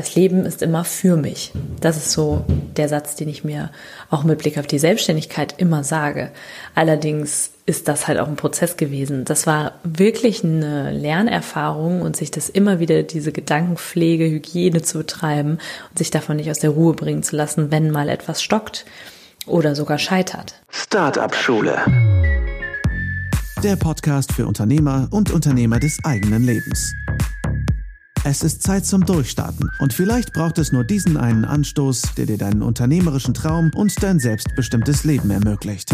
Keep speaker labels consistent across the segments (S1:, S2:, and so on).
S1: das Leben ist immer für mich. Das ist so der Satz, den ich mir auch mit Blick auf die Selbstständigkeit immer sage. Allerdings ist das halt auch ein Prozess gewesen. Das war wirklich eine Lernerfahrung und sich das immer wieder diese Gedankenpflege, Hygiene zu betreiben und sich davon nicht aus der Ruhe bringen zu lassen, wenn mal etwas stockt oder sogar scheitert.
S2: Startup Schule.
S3: Der Podcast für Unternehmer und Unternehmer des eigenen Lebens. Es ist Zeit zum Durchstarten und vielleicht braucht es nur diesen einen Anstoß, der dir deinen unternehmerischen Traum und dein selbstbestimmtes Leben ermöglicht.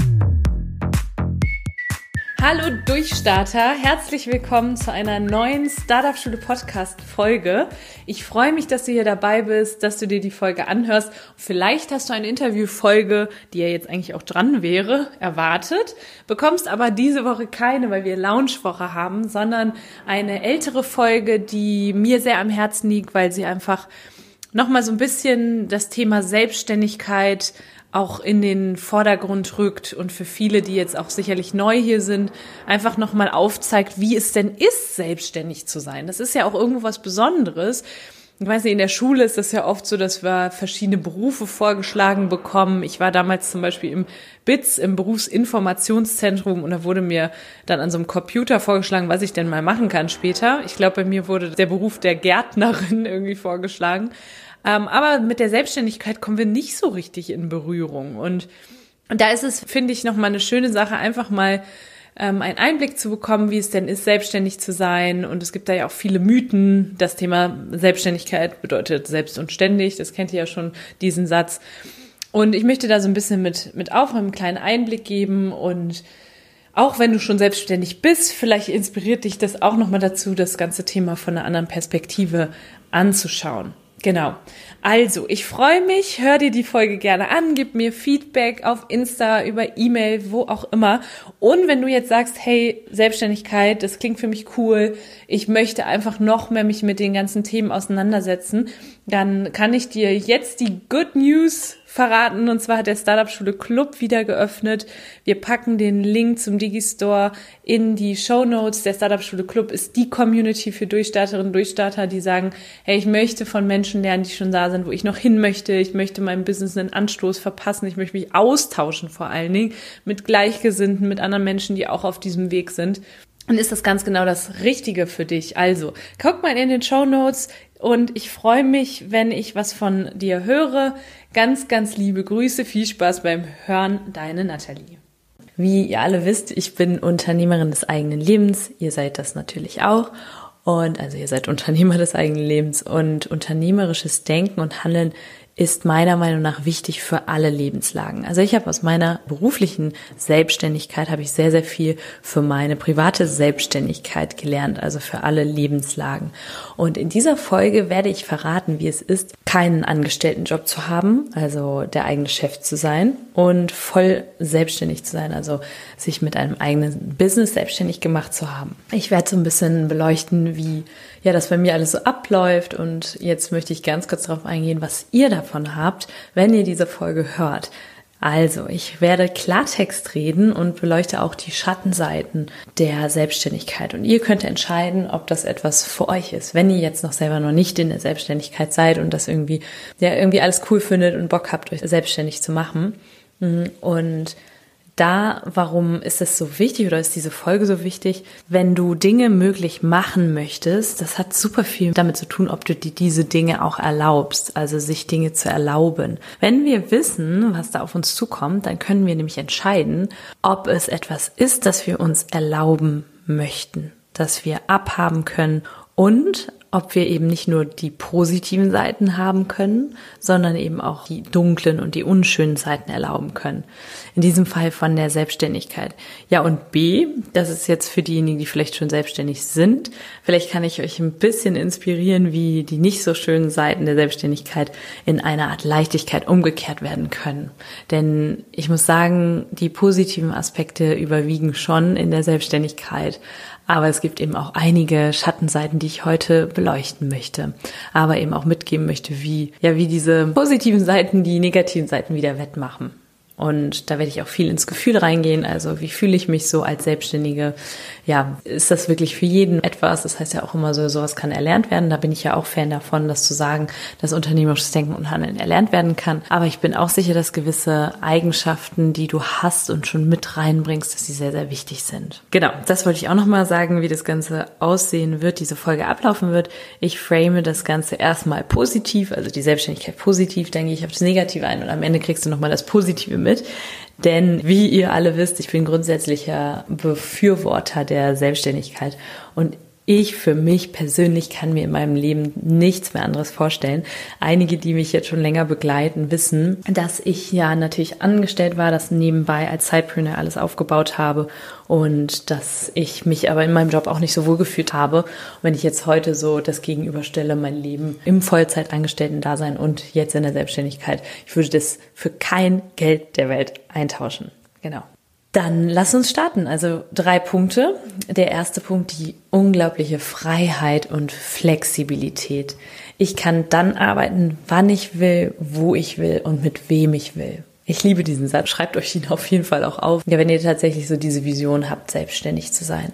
S1: Hallo Durchstarter, herzlich willkommen zu einer neuen Startup Schule Podcast Folge. Ich freue mich, dass du hier dabei bist, dass du dir die Folge anhörst. Vielleicht hast du eine Interviewfolge, die ja jetzt eigentlich auch dran wäre, erwartet, bekommst aber diese Woche keine, weil wir Launchwoche haben, sondern eine ältere Folge, die mir sehr am Herzen liegt, weil sie einfach nochmal so ein bisschen das Thema Selbstständigkeit auch in den Vordergrund rückt und für viele, die jetzt auch sicherlich neu hier sind, einfach nochmal aufzeigt, wie es denn ist, selbstständig zu sein. Das ist ja auch irgendwo was Besonderes. Ich weiß nicht, in der Schule ist das ja oft so, dass wir verschiedene Berufe vorgeschlagen bekommen. Ich war damals zum Beispiel im BITS, im Berufsinformationszentrum, und da wurde mir dann an so einem Computer vorgeschlagen, was ich denn mal machen kann später. Ich glaube, bei mir wurde der Beruf der Gärtnerin irgendwie vorgeschlagen. Ähm, aber mit der Selbstständigkeit kommen wir nicht so richtig in Berührung. Und, da ist es, finde ich, nochmal eine schöne Sache, einfach mal ähm, einen Einblick zu bekommen, wie es denn ist, selbstständig zu sein. Und es gibt da ja auch viele Mythen. Das Thema Selbstständigkeit bedeutet selbst und ständig. Das kennt ihr ja schon, diesen Satz. Und ich möchte da so ein bisschen mit, mit aufräumen, einen kleinen Einblick geben und auch wenn du schon selbstständig bist, vielleicht inspiriert dich das auch nochmal dazu, das ganze Thema von einer anderen Perspektive anzuschauen. Genau. Also, ich freue mich, hör dir die Folge gerne an, gib mir Feedback auf Insta, über E-Mail, wo auch immer. Und wenn du jetzt sagst, hey, Selbstständigkeit, das klingt für mich cool, ich möchte einfach noch mehr mich mit den ganzen Themen auseinandersetzen, dann kann ich dir jetzt die Good News verraten. Und zwar hat der Startup Schule Club wieder geöffnet. Wir packen den Link zum Digistore in die Show Notes. Der Startup Schule Club ist die Community für Durchstarterinnen und Durchstarter, die sagen, hey, ich möchte von Menschen lernen, die schon da sind, wo ich noch hin möchte. Ich möchte meinem Business einen Anstoß verpassen. Ich möchte mich austauschen vor allen Dingen mit Gleichgesinnten, mit anderen Menschen, die auch auf diesem Weg sind dann ist das ganz genau das Richtige für dich. Also, guck mal in den Show Notes und ich freue mich, wenn ich was von dir höre. Ganz, ganz liebe Grüße, viel Spaß beim Hören, deine Nathalie. Wie ihr alle wisst, ich bin Unternehmerin des eigenen Lebens. Ihr seid das natürlich auch. Und also ihr seid Unternehmer des eigenen Lebens und unternehmerisches Denken und Handeln ist meiner Meinung nach wichtig für alle Lebenslagen. Also ich habe aus meiner beruflichen Selbstständigkeit habe ich sehr sehr viel für meine private Selbstständigkeit gelernt, also für alle Lebenslagen. Und in dieser Folge werde ich verraten, wie es ist, keinen Angestelltenjob zu haben, also der eigene Chef zu sein und voll selbstständig zu sein, also sich mit einem eigenen Business selbstständig gemacht zu haben. Ich werde so ein bisschen beleuchten, wie ja das bei mir alles so abläuft und jetzt möchte ich ganz kurz darauf eingehen, was ihr davon habt, wenn ihr diese Folge hört. Also, ich werde Klartext reden und beleuchte auch die Schattenseiten der Selbstständigkeit. Und ihr könnt entscheiden, ob das etwas für euch ist. Wenn ihr jetzt noch selber noch nicht in der Selbstständigkeit seid und das irgendwie, ja, irgendwie alles cool findet und Bock habt, euch selbstständig zu machen. Und da, warum ist es so wichtig oder ist diese Folge so wichtig? Wenn du Dinge möglich machen möchtest, das hat super viel damit zu tun, ob du dir diese Dinge auch erlaubst, also sich Dinge zu erlauben. Wenn wir wissen, was da auf uns zukommt, dann können wir nämlich entscheiden, ob es etwas ist, das wir uns erlauben möchten, das wir abhaben können und ob wir eben nicht nur die positiven Seiten haben können, sondern eben auch die dunklen und die unschönen Seiten erlauben können. In diesem Fall von der Selbstständigkeit. Ja, und B, das ist jetzt für diejenigen, die vielleicht schon selbstständig sind. Vielleicht kann ich euch ein bisschen inspirieren, wie die nicht so schönen Seiten der Selbstständigkeit in einer Art Leichtigkeit umgekehrt werden können. Denn ich muss sagen, die positiven Aspekte überwiegen schon in der Selbstständigkeit. Aber es gibt eben auch einige Schattenseiten, die ich heute beleuchten möchte. Aber eben auch mitgeben möchte, wie, ja, wie diese positiven Seiten die negativen Seiten wieder wettmachen. Und da werde ich auch viel ins Gefühl reingehen. Also wie fühle ich mich so als Selbstständige? Ja, ist das wirklich für jeden etwas? Das heißt ja auch immer so, sowas kann erlernt werden. Da bin ich ja auch Fan davon, das zu sagen, dass unternehmerisches Denken und Handeln erlernt werden kann. Aber ich bin auch sicher, dass gewisse Eigenschaften, die du hast und schon mit reinbringst, dass sie sehr, sehr wichtig sind. Genau, das wollte ich auch nochmal sagen, wie das Ganze aussehen wird, diese Folge ablaufen wird. Ich frame das Ganze erstmal positiv, also die Selbstständigkeit positiv, gehe ich auf das Negative ein und am Ende kriegst du nochmal das Positive mit. Denn wie ihr alle wisst, ich bin grundsätzlicher Befürworter der Selbstständigkeit und ich für mich persönlich kann mir in meinem Leben nichts mehr anderes vorstellen. Einige, die mich jetzt schon länger begleiten, wissen, dass ich ja natürlich angestellt war, das nebenbei als Sidepreneur alles aufgebaut habe und dass ich mich aber in meinem Job auch nicht so wohl gefühlt habe. Und wenn ich jetzt heute so das gegenüberstelle, mein Leben im Vollzeitangestellten-Dasein und jetzt in der Selbstständigkeit, ich würde das für kein Geld der Welt eintauschen. Genau. Dann lass uns starten. Also drei Punkte. Der erste Punkt, die unglaubliche Freiheit und Flexibilität. Ich kann dann arbeiten, wann ich will, wo ich will und mit wem ich will. Ich liebe diesen Satz. Schreibt euch ihn auf jeden Fall auch auf. Ja, wenn ihr tatsächlich so diese Vision habt, selbstständig zu sein.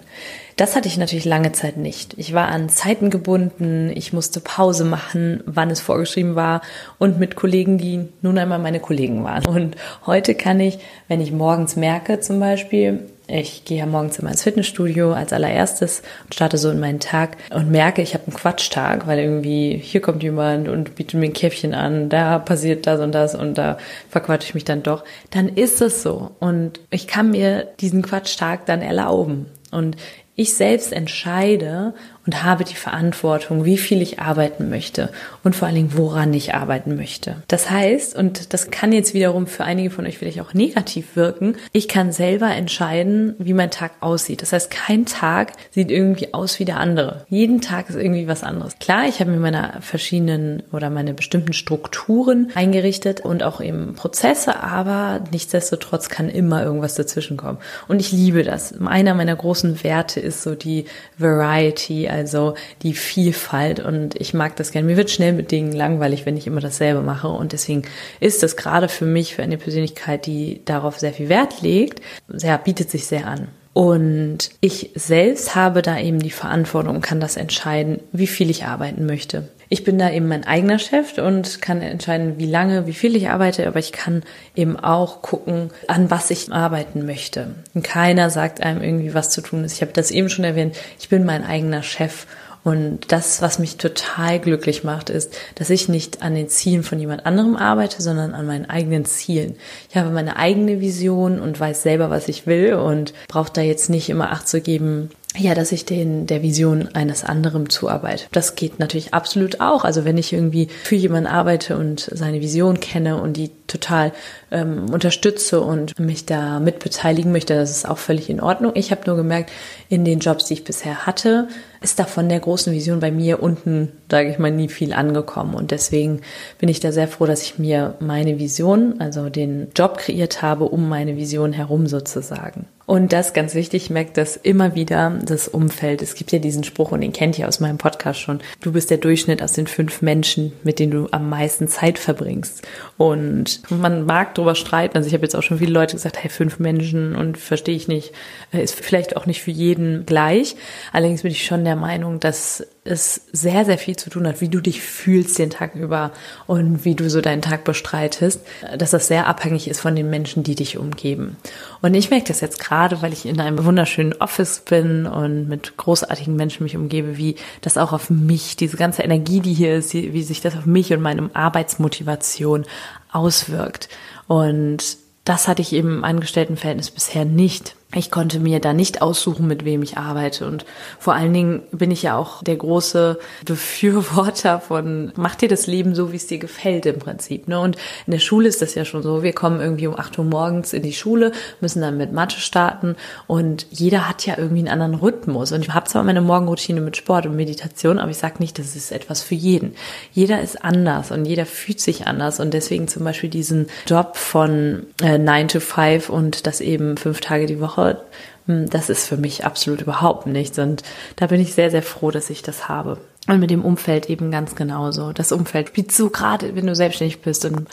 S1: Das hatte ich natürlich lange Zeit nicht. Ich war an Zeiten gebunden, ich musste Pause machen, wann es vorgeschrieben war und mit Kollegen, die nun einmal meine Kollegen waren. Und heute kann ich, wenn ich morgens merke zum Beispiel, ich gehe ja morgens immer ins Fitnessstudio als allererstes und starte so in meinen Tag und merke, ich habe einen Quatschtag, weil irgendwie hier kommt jemand und bietet mir ein Käffchen an, da passiert das und das und da verquatsche ich mich dann doch. Dann ist es so und ich kann mir diesen Quatschtag dann erlauben. Und ich selbst entscheide und habe die Verantwortung, wie viel ich arbeiten möchte und vor allen Dingen, woran ich arbeiten möchte. Das heißt, und das kann jetzt wiederum für einige von euch vielleicht auch negativ wirken, ich kann selber entscheiden, wie mein Tag aussieht. Das heißt, kein Tag sieht irgendwie aus wie der andere. Jeden Tag ist irgendwie was anderes. Klar, ich habe mir meine verschiedenen oder meine bestimmten Strukturen eingerichtet und auch eben Prozesse, aber nichtsdestotrotz kann immer irgendwas dazwischen kommen. Und ich liebe das. Einer meiner großen Werte ist so die Variety, also die Vielfalt und ich mag das gerne. Mir wird schnell mit Dingen langweilig, wenn ich immer dasselbe mache und deswegen ist das gerade für mich, für eine Persönlichkeit, die darauf sehr viel Wert legt, sehr, bietet sich sehr an. Und ich selbst habe da eben die Verantwortung, kann das entscheiden, wie viel ich arbeiten möchte. Ich bin da eben mein eigener Chef und kann entscheiden, wie lange, wie viel ich arbeite, aber ich kann eben auch gucken, an was ich arbeiten möchte. Und keiner sagt einem irgendwie, was zu tun ist. Ich habe das eben schon erwähnt. Ich bin mein eigener Chef und das, was mich total glücklich macht, ist, dass ich nicht an den Zielen von jemand anderem arbeite, sondern an meinen eigenen Zielen. Ich habe meine eigene Vision und weiß selber, was ich will und brauche da jetzt nicht immer Acht zu geben, ja, dass ich den der Vision eines anderen zuarbeite. Das geht natürlich absolut auch. Also wenn ich irgendwie für jemanden arbeite und seine Vision kenne und die total ähm, unterstütze und mich da mitbeteiligen möchte, das ist auch völlig in Ordnung. Ich habe nur gemerkt, in den Jobs, die ich bisher hatte, ist da von der großen Vision bei mir unten, sage ich mal, nie viel angekommen. Und deswegen bin ich da sehr froh, dass ich mir meine Vision, also den Job kreiert habe, um meine Vision herum sozusagen. Und das ganz wichtig, ich merke das immer wieder, das Umfeld. Es gibt ja diesen Spruch und den kennt ihr aus meinem Podcast schon. Du bist der Durchschnitt aus den fünf Menschen, mit denen du am meisten Zeit verbringst. Und man mag darüber streiten. Also ich habe jetzt auch schon viele Leute gesagt, hey, fünf Menschen und verstehe ich nicht, äh, ist vielleicht auch nicht für jeden gleich. Allerdings bin ich schon der Meinung, dass es sehr, sehr viel zu tun hat, wie du dich fühlst den Tag über und wie du so deinen Tag bestreitest, dass das sehr abhängig ist von den Menschen, die dich umgeben. Und ich merke das jetzt gerade, weil ich in einem wunderschönen Office bin und mit großartigen Menschen mich umgebe, wie das auch auf mich, diese ganze Energie, die hier ist, wie sich das auf mich und meine Arbeitsmotivation auswirkt. Und das hatte ich eben im Angestelltenverhältnis bisher nicht. Ich konnte mir da nicht aussuchen, mit wem ich arbeite. Und vor allen Dingen bin ich ja auch der große Befürworter von, mach dir das Leben so, wie es dir gefällt im Prinzip. Ne? Und in der Schule ist das ja schon so. Wir kommen irgendwie um 8 Uhr morgens in die Schule, müssen dann mit Mathe starten und jeder hat ja irgendwie einen anderen Rhythmus. Und ich habe zwar meine Morgenroutine mit Sport und Meditation, aber ich sage nicht, das ist etwas für jeden. Jeder ist anders und jeder fühlt sich anders. Und deswegen zum Beispiel diesen Job von äh, 9 to 5 und das eben fünf Tage die Woche Woche, hm, das ist für mich absolut überhaupt nichts. Und da bin ich sehr, sehr froh, dass ich das habe. Und mit dem Umfeld eben ganz genauso. Das Umfeld, wie du gerade, wenn du selbstständig bist und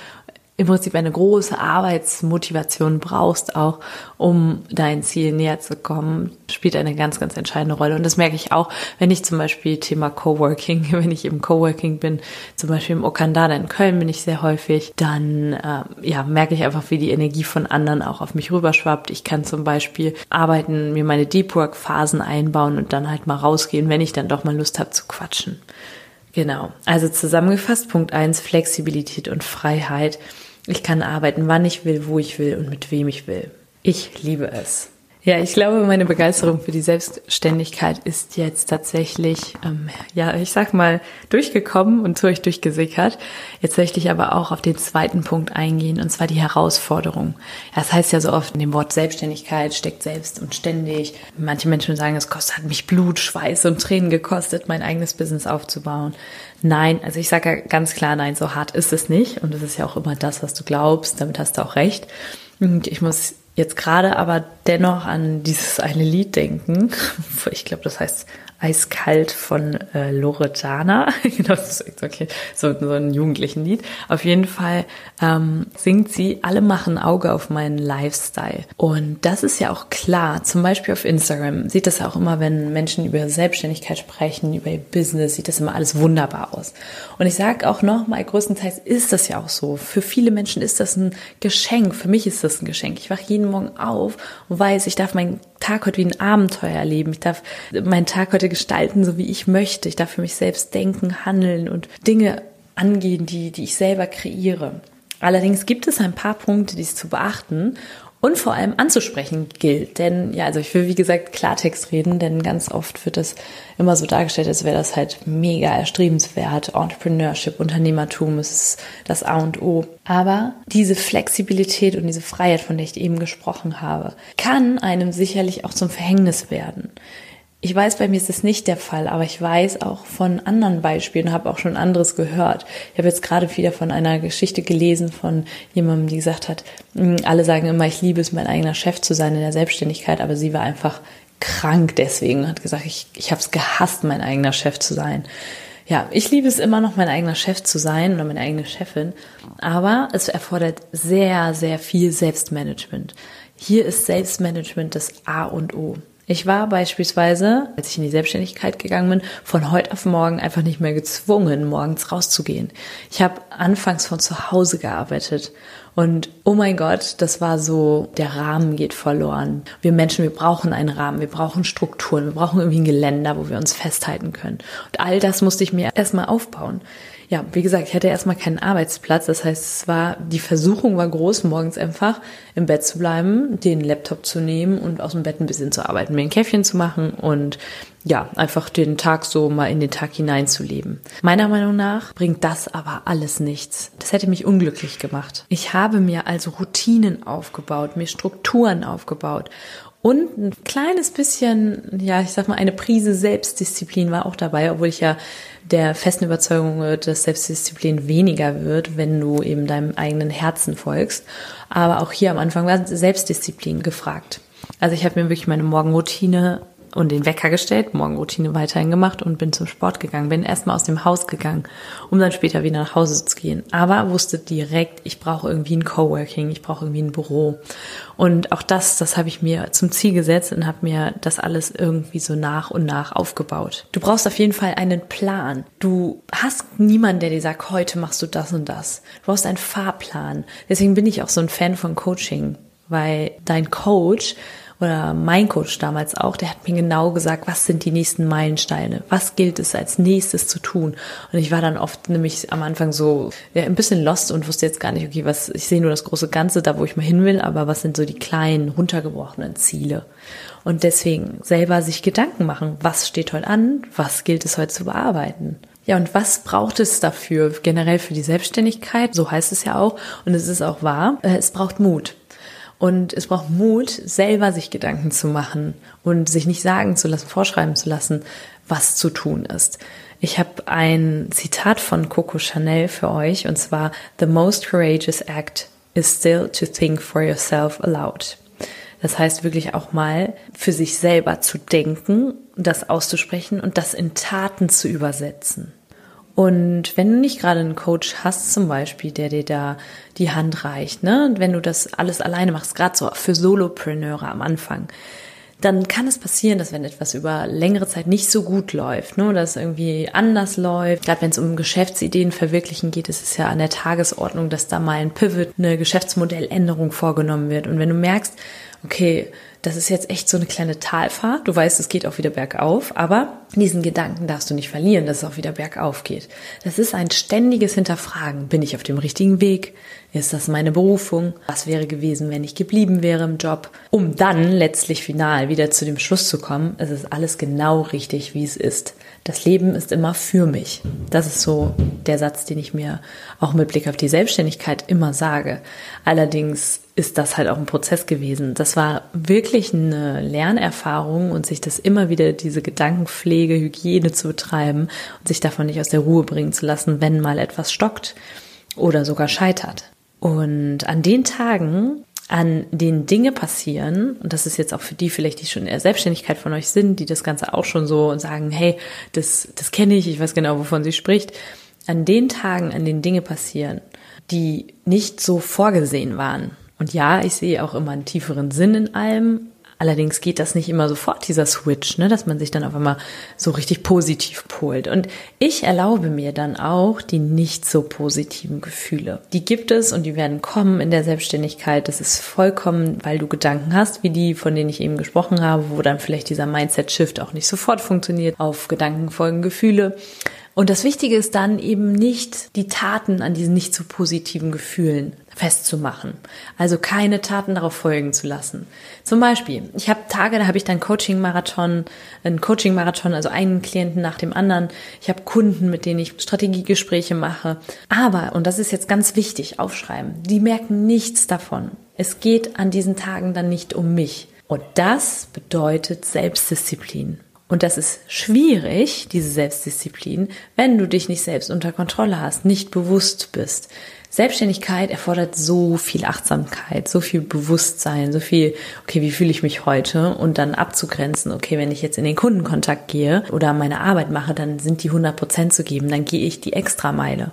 S1: im Prinzip eine große Arbeitsmotivation brauchst auch, um dein Ziel näher zu kommen, spielt eine ganz, ganz entscheidende Rolle. Und das merke ich auch, wenn ich zum Beispiel Thema Coworking, wenn ich im Coworking bin, zum Beispiel im Okandada in Köln bin ich sehr häufig, dann äh, ja, merke ich einfach, wie die Energie von anderen auch auf mich rüberschwappt. Ich kann zum Beispiel arbeiten, mir meine Deep Work Phasen einbauen und dann halt mal rausgehen, wenn ich dann doch mal Lust habe zu quatschen. Genau. Also zusammengefasst, Punkt eins Flexibilität und Freiheit. Ich kann arbeiten, wann ich will, wo ich will und mit wem ich will. Ich liebe es. Ja, ich glaube, meine Begeisterung für die Selbstständigkeit ist jetzt tatsächlich, ähm, ja, ich sag mal, durchgekommen und zu euch durchgesickert. Jetzt möchte ich aber auch auf den zweiten Punkt eingehen, und zwar die Herausforderung. Das heißt ja so oft, in dem Wort Selbstständigkeit steckt selbst und ständig. Manche Menschen sagen, es kostet, hat mich Blut, Schweiß und Tränen gekostet, mein eigenes Business aufzubauen. Nein, also ich sage ja ganz klar, nein, so hart ist es nicht. Und das ist ja auch immer das, was du glaubst. Damit hast du auch recht. Und ich muss jetzt gerade aber dennoch an dieses eine Lied denken. Ich glaube, das heißt Eiskalt von äh, Loredana. genau, das ist okay, so, so ein jugendlichen Lied. Auf jeden Fall ähm, singt sie, alle machen Auge auf meinen Lifestyle. Und das ist ja auch klar. Zum Beispiel auf Instagram sieht das auch immer, wenn Menschen über Selbstständigkeit sprechen, über ihr Business, sieht das immer alles wunderbar aus. Und ich sage auch nochmal, größtenteils ist das ja auch so. Für viele Menschen ist das ein Geschenk. Für mich ist das ein Geschenk. Ich wache jeden Morgen auf und weiß, ich darf meinen Tag heute wie ein Abenteuer erleben. Ich darf meinen Tag heute gestalten, so wie ich möchte. Ich darf für mich selbst denken, handeln und Dinge angehen, die, die ich selber kreiere. Allerdings gibt es ein paar Punkte, die es zu beachten und vor allem anzusprechen gilt. Denn ja, also ich will wie gesagt Klartext reden, denn ganz oft wird das immer so dargestellt, als wäre das halt mega erstrebenswert. Entrepreneurship, Unternehmertum ist das A und O. Aber diese Flexibilität und diese Freiheit, von der ich eben gesprochen habe, kann einem sicherlich auch zum Verhängnis werden. Ich weiß, bei mir ist das nicht der Fall, aber ich weiß auch von anderen Beispielen habe auch schon anderes gehört. Ich habe jetzt gerade wieder von einer Geschichte gelesen von jemandem, die gesagt hat, hm, alle sagen immer, ich liebe es, mein eigener Chef zu sein in der Selbstständigkeit, aber sie war einfach krank deswegen, hat gesagt, ich, ich habe es gehasst, mein eigener Chef zu sein. Ja, ich liebe es immer noch, mein eigener Chef zu sein oder meine eigene Chefin, aber es erfordert sehr, sehr viel Selbstmanagement. Hier ist Selbstmanagement das A und O. Ich war beispielsweise, als ich in die Selbstständigkeit gegangen bin, von heute auf morgen einfach nicht mehr gezwungen, morgens rauszugehen. Ich habe anfangs von zu Hause gearbeitet und oh mein Gott, das war so, der Rahmen geht verloren. Wir Menschen, wir brauchen einen Rahmen, wir brauchen Strukturen, wir brauchen irgendwie ein Geländer, wo wir uns festhalten können. Und all das musste ich mir erstmal aufbauen ja, wie gesagt, ich hatte erstmal keinen Arbeitsplatz. Das heißt, es war, die Versuchung war groß, morgens einfach im Bett zu bleiben, den Laptop zu nehmen und aus dem Bett ein bisschen zu arbeiten, mir ein Käffchen zu machen und ja, einfach den Tag so mal in den Tag hineinzuleben. Meiner Meinung nach bringt das aber alles nichts. Das hätte mich unglücklich gemacht. Ich habe mir also Routinen aufgebaut, mir Strukturen aufgebaut und ein kleines bisschen, ja, ich sag mal, eine Prise Selbstdisziplin war auch dabei, obwohl ich ja der festen Überzeugung wird, dass Selbstdisziplin weniger wird, wenn du eben deinem eigenen Herzen folgst. Aber auch hier am Anfang war Selbstdisziplin gefragt. Also ich habe mir wirklich meine Morgenroutine und den Wecker gestellt, Morgenroutine weiterhin gemacht und bin zum Sport gegangen. Bin erstmal aus dem Haus gegangen, um dann später wieder nach Hause zu gehen. Aber wusste direkt, ich brauche irgendwie ein Coworking, ich brauche irgendwie ein Büro. Und auch das, das habe ich mir zum Ziel gesetzt und habe mir das alles irgendwie so nach und nach aufgebaut. Du brauchst auf jeden Fall einen Plan. Du hast niemanden, der dir sagt, heute machst du das und das. Du brauchst einen Fahrplan. Deswegen bin ich auch so ein Fan von Coaching, weil dein Coach oder mein Coach damals auch, der hat mir genau gesagt, was sind die nächsten Meilensteine, was gilt es als nächstes zu tun. Und ich war dann oft nämlich am Anfang so ja, ein bisschen lost und wusste jetzt gar nicht, okay, was, ich sehe nur das große Ganze, da wo ich mal hin will, aber was sind so die kleinen, runtergebrochenen Ziele? Und deswegen selber sich Gedanken machen, was steht heute an, was gilt es heute zu bearbeiten. Ja, und was braucht es dafür generell für die Selbstständigkeit? So heißt es ja auch. Und es ist auch wahr. Äh, es braucht Mut. Und es braucht Mut, selber sich Gedanken zu machen und sich nicht sagen zu lassen, vorschreiben zu lassen, was zu tun ist. Ich habe ein Zitat von Coco Chanel für euch und zwar The most courageous act is still to think for yourself aloud. Das heißt wirklich auch mal für sich selber zu denken, das auszusprechen und das in Taten zu übersetzen. Und wenn du nicht gerade einen Coach hast, zum Beispiel, der dir da die Hand reicht, ne, wenn du das alles alleine machst, gerade so für Solopreneure am Anfang, dann kann es passieren, dass wenn etwas über längere Zeit nicht so gut läuft, ne, es irgendwie anders läuft, gerade wenn es um Geschäftsideen verwirklichen geht, ist es ja an der Tagesordnung, dass da mal ein Pivot, eine Geschäftsmodelländerung vorgenommen wird. Und wenn du merkst, okay, das ist jetzt echt so eine kleine Talfahrt. Du weißt, es geht auch wieder bergauf, aber diesen Gedanken darfst du nicht verlieren, dass es auch wieder bergauf geht. Das ist ein ständiges Hinterfragen. Bin ich auf dem richtigen Weg? Ist das meine Berufung? Was wäre gewesen, wenn ich geblieben wäre im Job? Um dann letztlich final wieder zu dem Schluss zu kommen, es ist alles genau richtig, wie es ist. Das Leben ist immer für mich. Das ist so der Satz, den ich mir auch mit Blick auf die Selbstständigkeit immer sage. Allerdings ist das halt auch ein Prozess gewesen. Das war wirklich eine Lernerfahrung und sich das immer wieder diese Gedankenpflege, Hygiene zu betreiben und sich davon nicht aus der Ruhe bringen zu lassen, wenn mal etwas stockt oder sogar scheitert. Und an den Tagen, an denen Dinge passieren, und das ist jetzt auch für die vielleicht, die schon in der Selbstständigkeit von euch sind, die das Ganze auch schon so und sagen, hey, das, das kenne ich, ich weiß genau, wovon sie spricht, an den Tagen, an denen Dinge passieren, die nicht so vorgesehen waren. Und ja, ich sehe auch immer einen tieferen Sinn in allem, Allerdings geht das nicht immer sofort, dieser Switch, ne, dass man sich dann auf einmal so richtig positiv polt. Und ich erlaube mir dann auch die nicht so positiven Gefühle. Die gibt es und die werden kommen in der Selbstständigkeit. Das ist vollkommen, weil du Gedanken hast, wie die, von denen ich eben gesprochen habe, wo dann vielleicht dieser Mindset-Shift auch nicht sofort funktioniert. Auf Gedanken folgen Gefühle. Und das Wichtige ist dann eben nicht die Taten an diesen nicht so positiven Gefühlen festzumachen. Also keine Taten darauf folgen zu lassen. Zum Beispiel, ich habe Tage, da habe ich dann Coaching-Marathon, ein Coaching-Marathon, also einen Klienten nach dem anderen. Ich habe Kunden, mit denen ich Strategiegespräche mache. Aber, und das ist jetzt ganz wichtig, aufschreiben, die merken nichts davon. Es geht an diesen Tagen dann nicht um mich. Und das bedeutet Selbstdisziplin. Und das ist schwierig, diese Selbstdisziplin, wenn du dich nicht selbst unter Kontrolle hast, nicht bewusst bist. Selbstständigkeit erfordert so viel Achtsamkeit, so viel Bewusstsein, so viel, okay, wie fühle ich mich heute? Und dann abzugrenzen, okay, wenn ich jetzt in den Kundenkontakt gehe oder meine Arbeit mache, dann sind die 100 Prozent zu geben, dann gehe ich die Extrameile.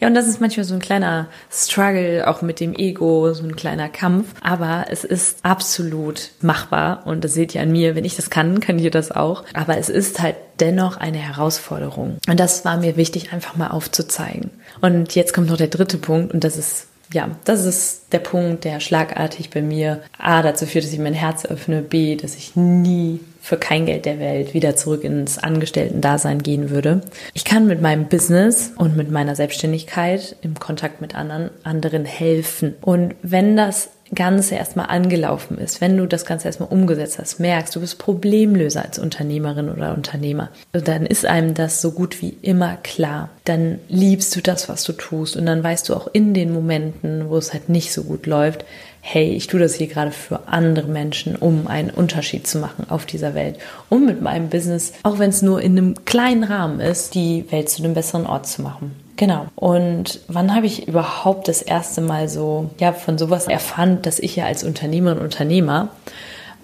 S1: Ja, und das ist manchmal so ein kleiner Struggle, auch mit dem Ego, so ein kleiner Kampf, aber es ist absolut machbar und das seht ihr an mir, wenn ich das kann, kann ihr das auch, aber es ist halt dennoch eine Herausforderung. Und das war mir wichtig, einfach mal aufzuzeigen. Und jetzt kommt noch der dritte Punkt und das ist ja, das ist der Punkt, der schlagartig bei mir A dazu führt, dass ich mein Herz öffne, B, dass ich nie für kein Geld der Welt wieder zurück ins Angestellten-Dasein gehen würde. Ich kann mit meinem Business und mit meiner Selbstständigkeit im Kontakt mit anderen, anderen helfen. Und wenn das Ganze erstmal angelaufen ist, wenn du das Ganze erstmal umgesetzt hast, merkst, du bist Problemlöser als Unternehmerin oder Unternehmer, dann ist einem das so gut wie immer klar. Dann liebst du das, was du tust und dann weißt du auch in den Momenten, wo es halt nicht so gut läuft, hey, ich tue das hier gerade für andere Menschen, um einen Unterschied zu machen auf dieser Welt, um mit meinem Business, auch wenn es nur in einem kleinen Rahmen ist, die Welt zu einem besseren Ort zu machen. Genau. Und wann habe ich überhaupt das erste Mal so, ja, von sowas erfahren, dass ich ja als Unternehmerin und Unternehmer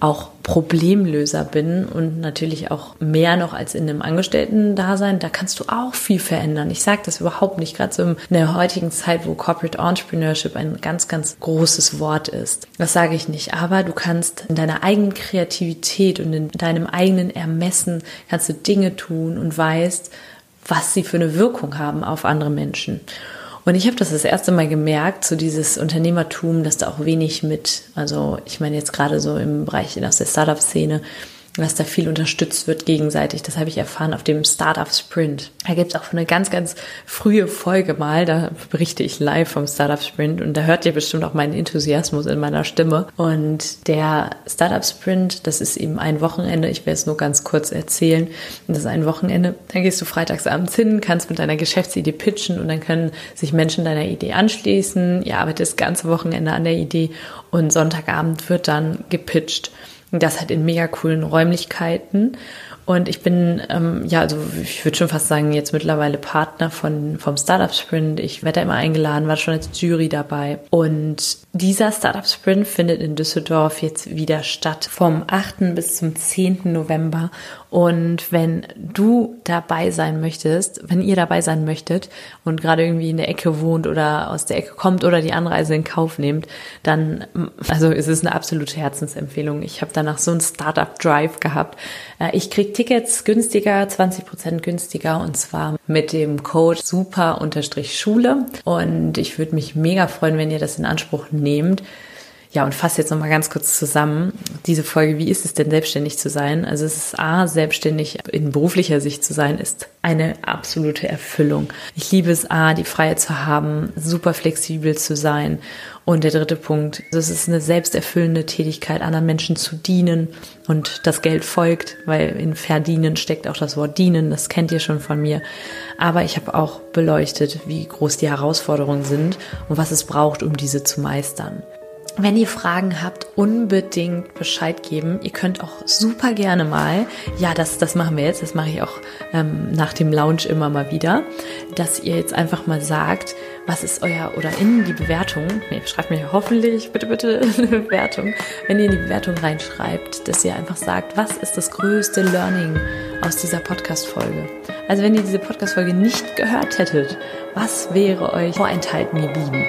S1: auch Problemlöser bin und natürlich auch mehr noch als in einem Angestellten-Dasein, da kannst du auch viel verändern. Ich sage das überhaupt nicht, gerade so in der heutigen Zeit, wo Corporate Entrepreneurship ein ganz, ganz großes Wort ist. Das sage ich nicht, aber du kannst in deiner eigenen Kreativität und in deinem eigenen Ermessen kannst du Dinge tun und weißt, was sie für eine Wirkung haben auf andere Menschen. Und ich habe das das erste Mal gemerkt, so dieses Unternehmertum, dass da auch wenig mit, also ich meine jetzt gerade so im Bereich aus der Startup-Szene, dass da viel unterstützt wird gegenseitig. Das habe ich erfahren auf dem Startup Sprint. Da gibt es auch eine ganz, ganz frühe Folge mal, da berichte ich live vom Startup Sprint und da hört ihr bestimmt auch meinen Enthusiasmus in meiner Stimme. Und der Startup Sprint, das ist eben ein Wochenende, ich werde es nur ganz kurz erzählen. Das ist ein Wochenende, da gehst du freitagsabends hin, kannst mit deiner Geschäftsidee pitchen und dann können sich Menschen deiner Idee anschließen. Ihr arbeitet das ganze Wochenende an der Idee und Sonntagabend wird dann gepitcht. Das halt in mega coolen Räumlichkeiten. Und ich bin, ähm, ja, also ich würde schon fast sagen, jetzt mittlerweile Partner von, vom Startup Sprint. Ich werde da immer eingeladen, war schon als Jury dabei. Und dieser Startup Sprint findet in Düsseldorf jetzt wieder statt vom 8. bis zum 10. November. Und wenn du dabei sein möchtest, wenn ihr dabei sein möchtet und gerade irgendwie in der Ecke wohnt oder aus der Ecke kommt oder die Anreise in Kauf nehmt, dann, also es ist eine absolute Herzensempfehlung. Ich habe danach so einen Startup-Drive gehabt. Äh, ich krieg Tickets günstiger, 20 Prozent günstiger und zwar mit dem Code super-schule. Und ich würde mich mega freuen, wenn ihr das in Anspruch nehmt. Ja, und fasse jetzt nochmal ganz kurz zusammen. Diese Folge, wie ist es denn selbstständig zu sein? Also es ist A, selbstständig in beruflicher Sicht zu sein, ist eine absolute Erfüllung. Ich liebe es A, die Freiheit zu haben, super flexibel zu sein. Und der dritte Punkt, es ist eine selbsterfüllende Tätigkeit, anderen Menschen zu dienen und das Geld folgt, weil in verdienen steckt auch das Wort dienen, das kennt ihr schon von mir. Aber ich habe auch beleuchtet, wie groß die Herausforderungen sind und was es braucht, um diese zu meistern. Wenn ihr Fragen habt, unbedingt Bescheid geben. Ihr könnt auch super gerne mal, ja, das, das machen wir jetzt, das mache ich auch ähm, nach dem Lounge immer mal wieder, dass ihr jetzt einfach mal sagt, was ist euer, oder in die Bewertung, nee, schreibt mir hoffentlich bitte, bitte eine Bewertung, wenn ihr in die Bewertung reinschreibt, dass ihr einfach sagt, was ist das größte Learning aus dieser Podcast-Folge? Also wenn ihr diese Podcast-Folge nicht gehört hättet, was wäre euch vorenthalten geblieben?